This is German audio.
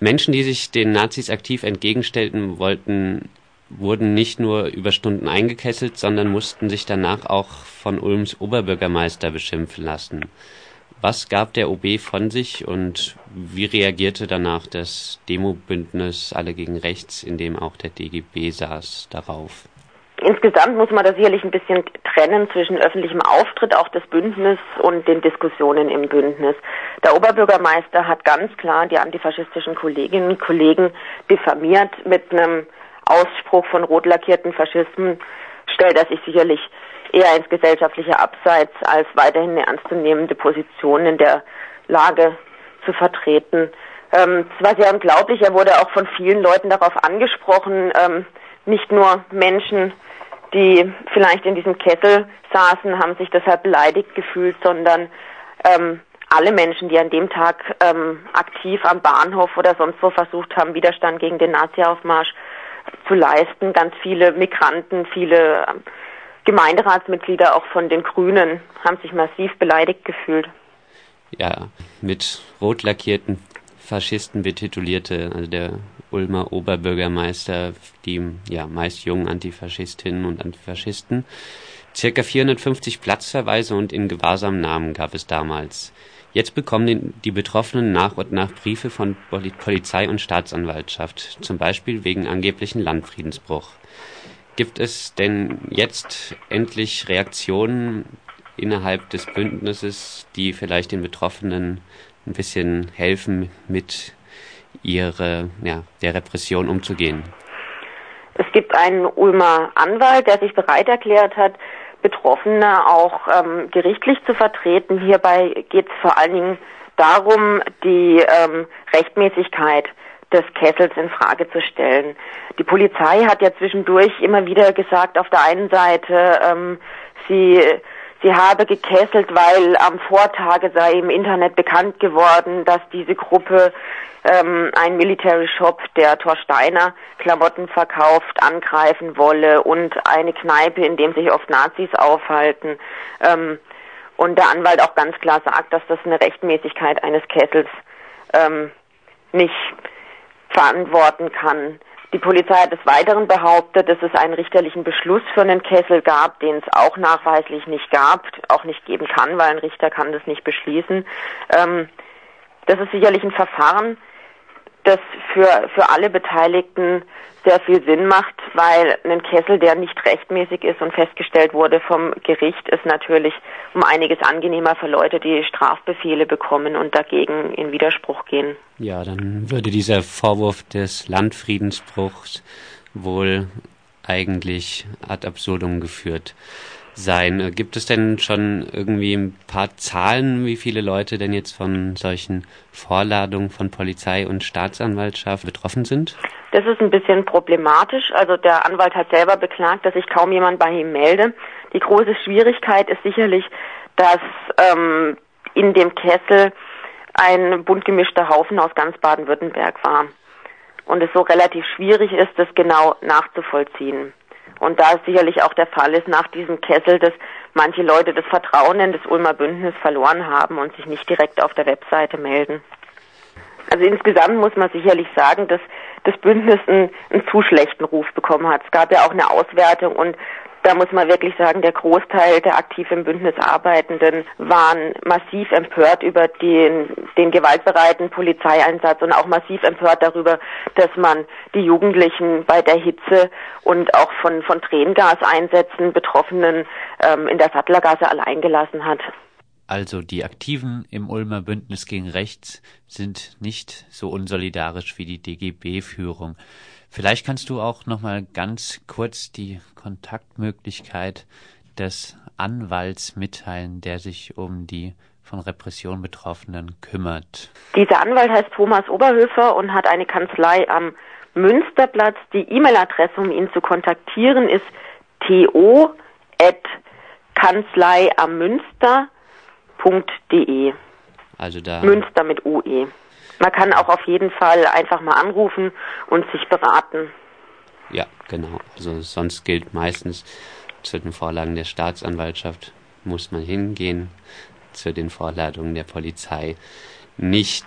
Menschen, die sich den Nazis aktiv entgegenstellten wollten, wurden nicht nur über Stunden eingekesselt, sondern mussten sich danach auch von Ulms Oberbürgermeister beschimpfen lassen. Was gab der OB von sich und wie reagierte danach das Demobündnis Alle gegen Rechts, in dem auch der DGB saß, darauf? Insgesamt muss man da sicherlich ein bisschen trennen zwischen öffentlichem Auftritt auch des Bündnisses und den Diskussionen im Bündnis. Der Oberbürgermeister hat ganz klar die antifaschistischen Kolleginnen und Kollegen diffamiert mit einem Ausspruch von rot lackierten Faschismen, stellt er sich sicherlich eher ins gesellschaftliche Abseits als weiterhin eine ernstzunehmende Position in der Lage zu vertreten. Ähm, es war sehr unglaublich, er wurde auch von vielen Leuten darauf angesprochen, ähm, nicht nur Menschen, die vielleicht in diesem Kessel saßen, haben sich deshalb beleidigt gefühlt, sondern ähm, alle Menschen, die an dem Tag ähm, aktiv am Bahnhof oder sonst wo versucht haben, Widerstand gegen den Nazi-Aufmarsch zu leisten. Ganz viele Migranten, viele ähm, Gemeinderatsmitglieder auch von den Grünen haben sich massiv beleidigt gefühlt. Ja, mit rot lackierten Faschisten betitulierte, also der Ulmer Oberbürgermeister, die ja meist jungen Antifaschistinnen und Antifaschisten. Circa 450 Platzverweise und in Gewahrsamnahmen gab es damals. Jetzt bekommen die Betroffenen nach und nach Briefe von Polizei und Staatsanwaltschaft, zum Beispiel wegen angeblichen Landfriedensbruch. Gibt es denn jetzt endlich Reaktionen innerhalb des Bündnisses, die vielleicht den Betroffenen ein bisschen helfen, mit ihre, ja, der Repression umzugehen? Es gibt einen Ulmer Anwalt, der sich bereit erklärt hat, Betroffene auch ähm, gerichtlich zu vertreten. Hierbei geht es vor allen Dingen darum, die ähm, Rechtmäßigkeit des Kessels in Frage zu stellen. Die Polizei hat ja zwischendurch immer wieder gesagt, auf der einen Seite, ähm, sie sie habe gekesselt, weil am Vortage sei im Internet bekannt geworden, dass diese Gruppe ähm, ein Military Shop, der Torsteiner Klamotten verkauft, angreifen wolle und eine Kneipe, in dem sich oft Nazis aufhalten. Ähm, und der Anwalt auch ganz klar sagt, dass das eine Rechtmäßigkeit eines Kessels ähm, nicht verantworten kann. Die Polizei hat des Weiteren behauptet, dass es einen richterlichen Beschluss für einen Kessel gab, den es auch nachweislich nicht gab, auch nicht geben kann, weil ein Richter kann das nicht beschließen. Ähm, das ist sicherlich ein Verfahren, das für, für alle Beteiligten sehr viel Sinn macht, weil ein Kessel, der nicht rechtmäßig ist und festgestellt wurde vom Gericht, ist natürlich um einiges angenehmer für Leute, die Strafbefehle bekommen und dagegen in Widerspruch gehen. Ja, dann würde dieser Vorwurf des Landfriedensbruchs wohl eigentlich ad absurdum geführt sein. Gibt es denn schon irgendwie ein paar Zahlen, wie viele Leute denn jetzt von solchen Vorladungen von Polizei und Staatsanwaltschaft betroffen sind? Das ist ein bisschen problematisch. Also der Anwalt hat selber beklagt, dass sich kaum jemand bei ihm melde. Die große Schwierigkeit ist sicherlich, dass ähm, in dem Kessel ein bunt gemischter Haufen aus ganz Baden-Württemberg war. Und es so relativ schwierig ist, das genau nachzuvollziehen. Und da es sicherlich auch der Fall ist nach diesem Kessel, dass manche Leute das Vertrauen in das Ulmer Bündnis verloren haben und sich nicht direkt auf der Webseite melden. Also insgesamt muss man sicherlich sagen, dass das Bündnis einen, einen zu schlechten Ruf bekommen hat. Es gab ja auch eine Auswertung und da muss man wirklich sagen, der Großteil der aktiv im Bündnis Arbeitenden waren massiv empört über den, den gewaltbereiten Polizeieinsatz und auch massiv empört darüber, dass man die Jugendlichen bei der Hitze und auch von, von Tränengaseinsätzen Betroffenen ähm, in der Sattlergasse allein gelassen hat. Also die Aktiven im Ulmer Bündnis gegen Rechts sind nicht so unsolidarisch wie die DGB-Führung. Vielleicht kannst du auch noch mal ganz kurz die Kontaktmöglichkeit des Anwalts mitteilen, der sich um die von Repression Betroffenen kümmert. Dieser Anwalt heißt Thomas Oberhöfer und hat eine Kanzlei am Münsterplatz. Die E-Mail-Adresse, um ihn zu kontaktieren, ist to kanzlei am Münster.de. Also da. Münster mit UE. Man kann auch auf jeden Fall einfach mal anrufen und sich beraten. Ja, genau. Also sonst gilt meistens zu den Vorlagen der Staatsanwaltschaft muss man hingehen, zu den Vorladungen der Polizei nicht.